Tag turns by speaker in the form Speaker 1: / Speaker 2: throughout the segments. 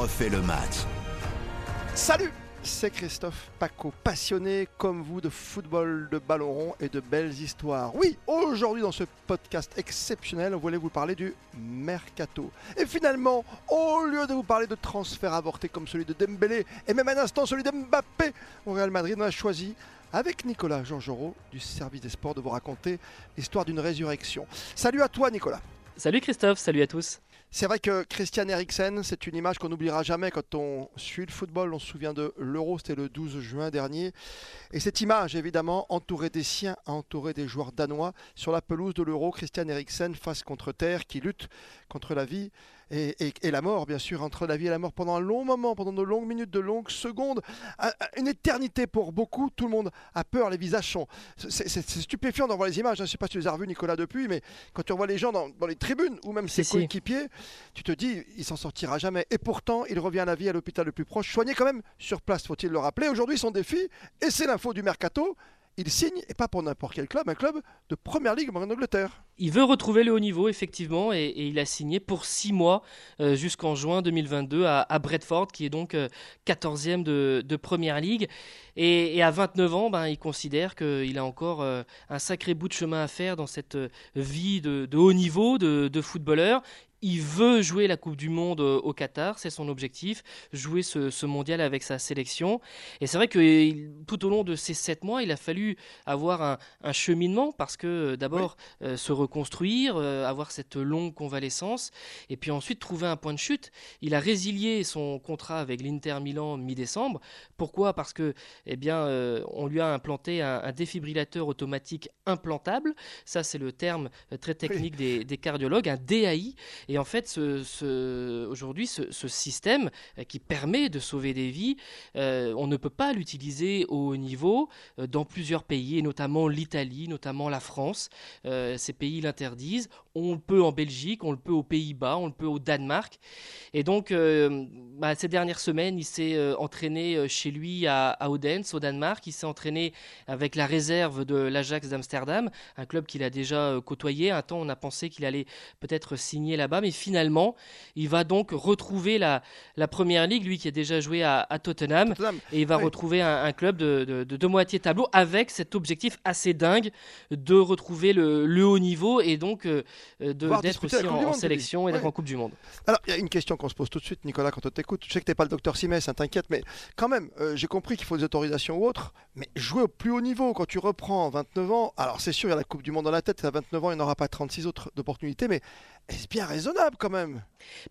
Speaker 1: refait le match.
Speaker 2: Salut c'est Christophe Paco, passionné comme vous de football, de ballon rond et de belles histoires. Oui, aujourd'hui dans ce podcast exceptionnel, on voulait vous parler du mercato. Et finalement, au lieu de vous parler de transferts avortés comme celui de Dembélé et même un instant celui de Mbappé au Real Madrid, on a choisi avec Nicolas Georgerot du service des sports de vous raconter l'histoire d'une résurrection. Salut à toi Nicolas.
Speaker 3: Salut Christophe, salut à tous.
Speaker 2: C'est vrai que Christian Eriksen, c'est une image qu'on n'oubliera jamais quand on suit le football. On se souvient de l'Euro, c'était le 12 juin dernier. Et cette image, évidemment, entourée des siens, entourée des joueurs danois, sur la pelouse de l'Euro, Christian Eriksen face contre terre, qui lutte contre la vie et, la mort, bien sûr, entre la vie et la mort pendant un long moment, pendant de longues minutes, de longues secondes, une éternité pour beaucoup. Tout le monde a peur, les visages sont. C'est stupéfiant d'en voir les images. Hein. Je ne sais pas si tu les as revues, Nicolas, depuis, mais quand tu revois les gens dans, les tribunes ou même ses coéquipiers, tu te dis, il s'en sortira jamais. Et pourtant, il revient à la vie à l'hôpital le plus proche, soigné quand même sur place, faut-il le rappeler. Aujourd'hui, son défi, et c'est l'info du mercato, il signe, et pas pour n'importe quel club, un club de première ligue en Angleterre.
Speaker 3: Il veut retrouver le haut niveau, effectivement, et, il a signé pour six mois euh, jusqu'en juin 2022 à, à, Bradford, qui est donc 14e euh, de, première ligue. Et, à 29 ans, ben, il considère qu'il a encore euh, un sacré bout de chemin à faire dans cette vie de, haut niveau de, de footballeur il veut jouer la Coupe du Monde euh, au Qatar, c'est son objectif, jouer ce, mondial avec sa sélection. Et c'est vrai que tout au long de ces sept mois, il a fallu avoir un, cheminement parce que euh, d'abord euh, se reconstruire, avoir cette longue convalescence, et puis ensuite trouver un point de chute. Il a résilié son contrat avec l'Inter Milan mi-décembre. Pourquoi? Parce que, eh bien, on lui a implanté un, défibrillateur automatique implantable. Ça, c'est le terme très technique des, des cardiologues, un DAI. Et en fait, aujourd'hui, ce, système euh, qui permet de sauver des vies, euh, on ne peut pas l'utiliser au haut niveau euh, dans plusieurs pays, et notamment l'Italie, notamment la France. ces pays l'interdisent. On le peut en Belgique, on le peut aux Pays-Bas, on le peut au Danemark. Et donc, bah, ces dernières semaines, il s'est entraîné chez lui à, à, Odense, au Danemark. Il s'est entraîné avec la réserve de l'Ajax d'Amsterdam, un club qu'il a déjà côtoyé. Un temps, on a pensé qu'il allait peut-être signer là-bas mais finalement, il va donc retrouver la, la première ligue, lui qui a déjà joué à, Tottenham, et il va retrouver un, club de, de, moitié tableau avec cet objectif assez dingue de retrouver le, le haut niveau et donc euh, d'être aussi en, sélection et d'être en Coupe du Monde.
Speaker 2: Alors, il y a une question qu'on se pose tout de suite, Nicolas, quand on t'écoute. Je sais que tu n'es pas le docteur Simès, ça t'inquiète, mais quand même, euh, j'ai compris qu'il faut des autorisations ou autres, mais jouer au plus haut niveau quand tu reprends 29 ans, alors c'est sûr, il y a la Coupe du Monde dans la tête, à 29 ans, il n'y aura pas 36 autres d'opportunités, mais est-ce bien raisonnable quand même?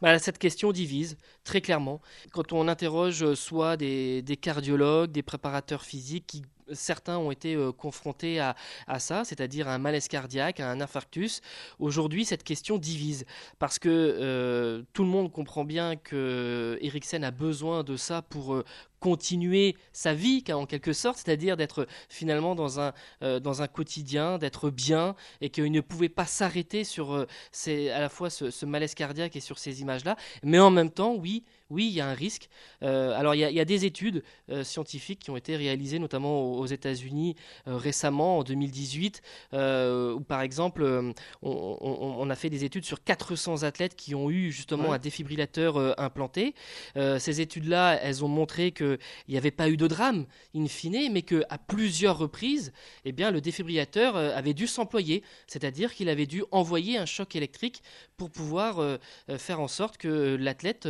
Speaker 3: Bah, Cette question divise très clairement. Quand on interroge soit des, cardiologues, des préparateurs physiques qui certains ont été euh, confrontés à, ça, c'est-à-dire un malaise cardiaque, à un infarctus. Aujourd'hui, cette question divise parce que euh, tout le monde comprend bien que Eriksen a besoin de ça pour euh, continuer sa vie en quelque sorte, c'est-à-dire d'être finalement dans un, euh, dans un quotidien, d'être bien et qu'il ne pouvait pas s'arrêter sur euh, à la fois ce, malaise cardiaque et sur ces images-là. Mais en même temps, oui, oui, il y a un risque. Euh, alors il y, a, des études scientifiques qui ont été réalisées notamment aux, États-Unis récemment, en 2018, où par exemple on, a fait des études sur 400 athlètes qui ont eu justement un défibrillateur implanté. ces études-là, elles ont montré que il n'y avait pas eu de drame in fine, mais qu'à plusieurs reprises, eh bien, le défibrillateur euh, avait dû s'employer, c'est-à-dire qu'il avait dû envoyer un choc électrique pour pouvoir euh, euh, faire en sorte que l'athlète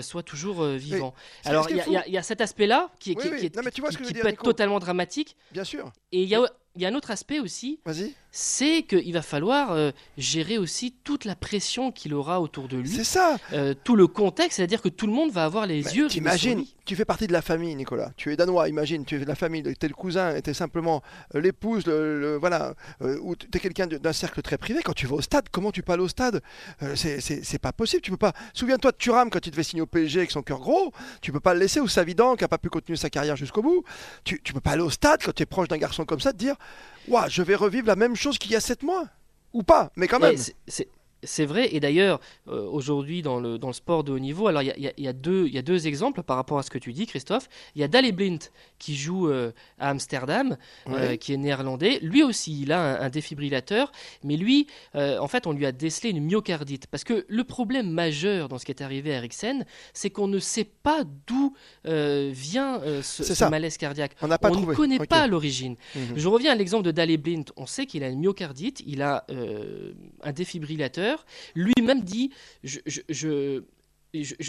Speaker 3: soit toujours vivant. Alors il y, a cet aspect-là qui, qui, peut être totalement dramatique.
Speaker 2: Bien sûr.
Speaker 3: Et il y a il y a un autre aspect aussi, c'est qu'il va falloir euh, gérer aussi toute la pression qu'il aura autour de lui.
Speaker 2: C'est ça.
Speaker 3: Euh, tout le contexte, c'est-à-dire que tout le monde va avoir les yeux.
Speaker 2: Imagine, tu fais partie de la famille, Nicolas. Tu es danois, imagine, tu es de la famille, tu es le cousin, tu es simplement euh, l'épouse, le, voilà, ou tu es quelqu'un d'un cercle très privé. Quand tu vas au stade, comment tu peux aller au stade? C'est pas possible. Tu peux pas. Souviens-toi de Thuram quand il devait signer au PSG avec son cœur gros. Tu peux pas le laisser, ou Savidan qui a pas pu continuer sa carrière jusqu'au bout. Tu, tu peux pas aller au stade quand tu es proche d'un garçon comme ça, te dire je vais revivre la même chose qu'il y a 7 mois. Ou pas, mais quand même.
Speaker 3: C'est vrai, et d'ailleurs, euh, aujourd'hui, dans le, dans le sport de haut niveau, alors il y, y, a deux, y a deux exemples par rapport à ce que tu dis, Christophe. Il y a Dale Blint qui joue euh, à Amsterdam, euh, qui est néerlandais. Lui aussi, il a un, défibrillateur, mais lui, en fait, on lui a décelé une myocardite. Parce que le problème majeur dans ce qui est arrivé à Eriksen, c'est qu'on ne sait pas d'où vient ce, malaise cardiaque.
Speaker 2: On, pas
Speaker 3: ne connaît pas l'origine. Mhm. Je reviens à l'exemple de Dale Blint. On sait qu'il a une myocardite, il a un défibrillateur lui-même dit je,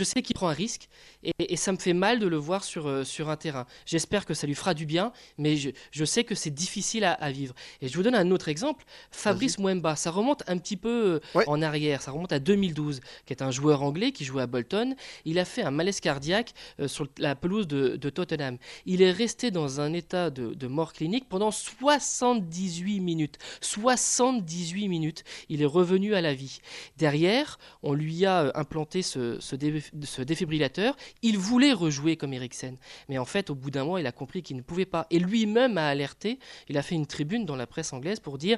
Speaker 3: sais qu'il prend un risque et, ça me fait mal de le voir sur, euh, sur un terrain. J'espère que ça lui fera du bien, mais je, sais que c'est difficile à, vivre. Et je vous donne un autre exemple. Fabrice Mwemba, ça remonte un petit peu euh, en arrière, ça remonte à 2012, qui est un joueur anglais qui jouait à Bolton. Il a fait un malaise cardiaque euh, sur la pelouse de, Tottenham. Il est resté dans un état de, mort clinique pendant 78 minutes. 78 minutes. Il est revenu à la vie. Derrière, on lui a implanté ce ce, défibrillateur, il voulait rejouer comme Eriksen. Mais en fait, au bout d'un mois, il a compris qu'il ne pouvait pas. Et lui-même a alerté, il a fait une tribune dans la presse anglaise pour dire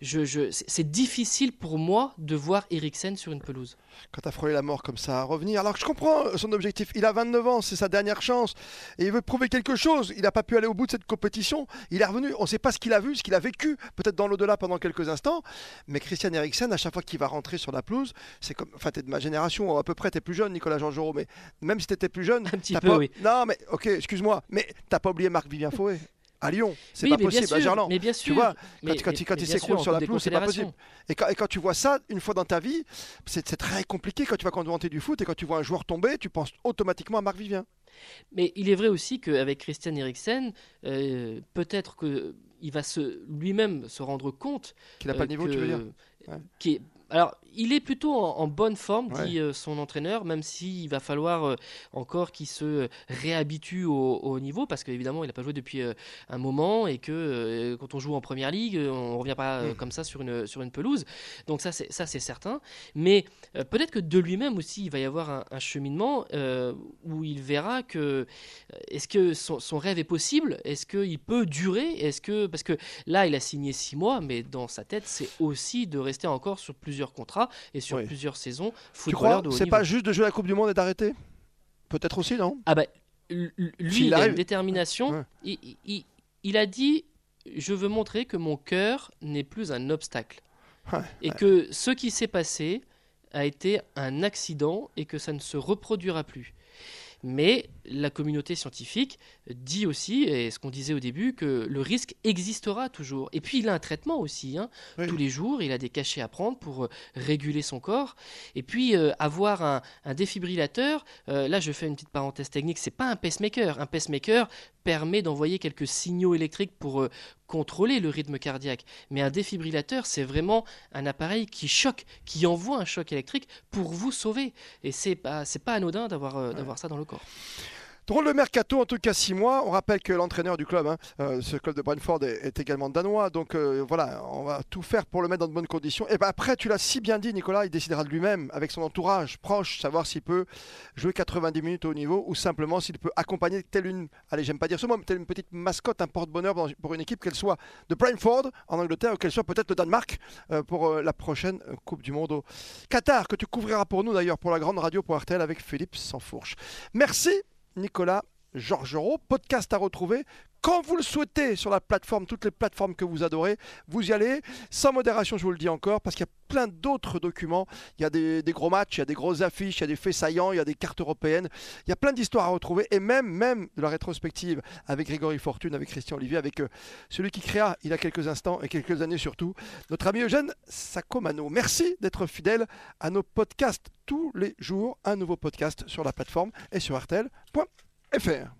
Speaker 3: c'est difficile pour moi de voir Eriksen sur une pelouse.
Speaker 2: Quand tu as frôlé la mort comme ça à revenir, alors que je comprends son objectif, il a 29 ans, c'est sa dernière chance, et il veut prouver quelque chose, il n'a pas pu aller au bout de cette compétition, il est revenu, on ne sait pas ce qu'il a vu, ce qu'il a vécu, peut-être dans l'au-delà pendant quelques instants, mais Christian Eriksen, à chaque fois qu'il va rentrer sur la pelouse, c'est comme, enfin tu es de ma génération, à peu près, tu es plus jeune, Nicolas Jean-Jean, mais même si tu étais plus jeune.
Speaker 3: Un petit peu, oui.
Speaker 2: Non, mais ok, excuse-moi, mais t'as pas oublié Marc-Vivien Fouet à Lyon, c'est pas possible à Gerland.
Speaker 3: Mais bien sûr.
Speaker 2: Tu vois, quand, quand, il s'écroule sur la pelouse, c'est pas possible. Et quand, et quand, tu vois ça une fois dans ta vie, c'est très compliqué quand tu vas commenter du foot et quand tu vois un joueur tomber, tu penses automatiquement à Marc Vivien.
Speaker 3: Mais il est vrai aussi qu'avec Christian Eriksen, euh, peut-être qu'il va se, lui-même se rendre compte
Speaker 2: qu'il n'a pas le niveau, tu veux dire
Speaker 3: ouais. Alors, il est plutôt en, bonne forme, dit euh, son entraîneur, même s'il va falloir euh, encore qu'il se réhabitue au, niveau, parce qu'évidemment, il n'a pas joué depuis euh, un moment et que quand on joue en première ligue, on ne revient pas mm. comme ça sur une, sur une pelouse. Donc, ça, c'est, ça, c'est certain. Mais peut-être que de lui-même aussi, il va y avoir un, cheminement où il verra que est-ce que son, son, rêve est possible? Est-ce qu'il peut durer? Est-ce que Parce que là, il a signé six mois, mais dans sa tête, c'est aussi de rester encore sur plusieurs contrats et sur plusieurs saisons.
Speaker 2: Tu crois C'est pas juste de jouer la Coupe du Monde et d'arrêter? Peut-être aussi, non?
Speaker 3: Ah bah, lui, il, a une détermination. Il, a dit Je veux montrer que mon cœur n'est plus un obstacle. et que ce qui s'est passé a été un accident et que ça ne se reproduira plus. Mais la communauté scientifique dit aussi, et ce qu'on disait au début, que le risque existera toujours. Et puis il a un traitement aussi. Hein. Tous les jours, il a des cachets à prendre pour euh, réguler son corps. Et puis euh, avoir un, défibrillateur, euh, là je fais une petite parenthèse technique, c'est pas un pacemaker. Un pacemaker permet d'envoyer quelques signaux électriques pour contrôler le rythme cardiaque. Mais un défibrillateur, c'est vraiment un appareil qui choque, qui envoie un choc électrique pour vous sauver. Et c'est pas, c'est pas anodin d'avoir, d'avoir ça dans le corps.
Speaker 2: Drôle de mercato, en tout cas six mois. On rappelle que l'entraîneur du club, hein, euh, ce club de Brentford, est, également danois. Donc euh, voilà, on va tout faire pour le mettre dans de bonnes conditions. Et ben après, tu l'as si bien dit, Nicolas, il décidera de lui-même, avec son entourage proche, savoir s'il peut jouer 90 minutes au niveau ou simplement s'il peut accompagner telle une, allez, j'aime pas dire ce mot, mais telle une petite mascotte, un porte-bonheur pour une équipe, qu'elle soit de Brentford en Angleterre ou qu'elle soit peut-être de Danemark euh, pour la prochaine Coupe du Monde au Qatar, que tu couvriras pour nous d'ailleurs pour la grande radio pour RTL avec Philippe Sansfourche. Merci Nicolas Georgerot. Podcast à retrouver quand vous le souhaitez sur la plateforme, toutes les plateformes que vous adorez, vous y allez, sans modération, je vous le dis encore, parce qu'il y a plein d'autres documents. Il y a des, gros matchs, il y a des grosses affiches, il y a des faits saillants, il y a des cartes européennes. Il y a plein d'histoires à retrouver, et même, même de la rétrospective avec Grégory Fortune, avec Christian Olivier, avec euh, celui qui créa il y a quelques instants et quelques années surtout, notre ami Eugène Sacomano. Merci d'être fidèle à nos podcasts tous les jours. Un nouveau podcast sur la plateforme et sur fr.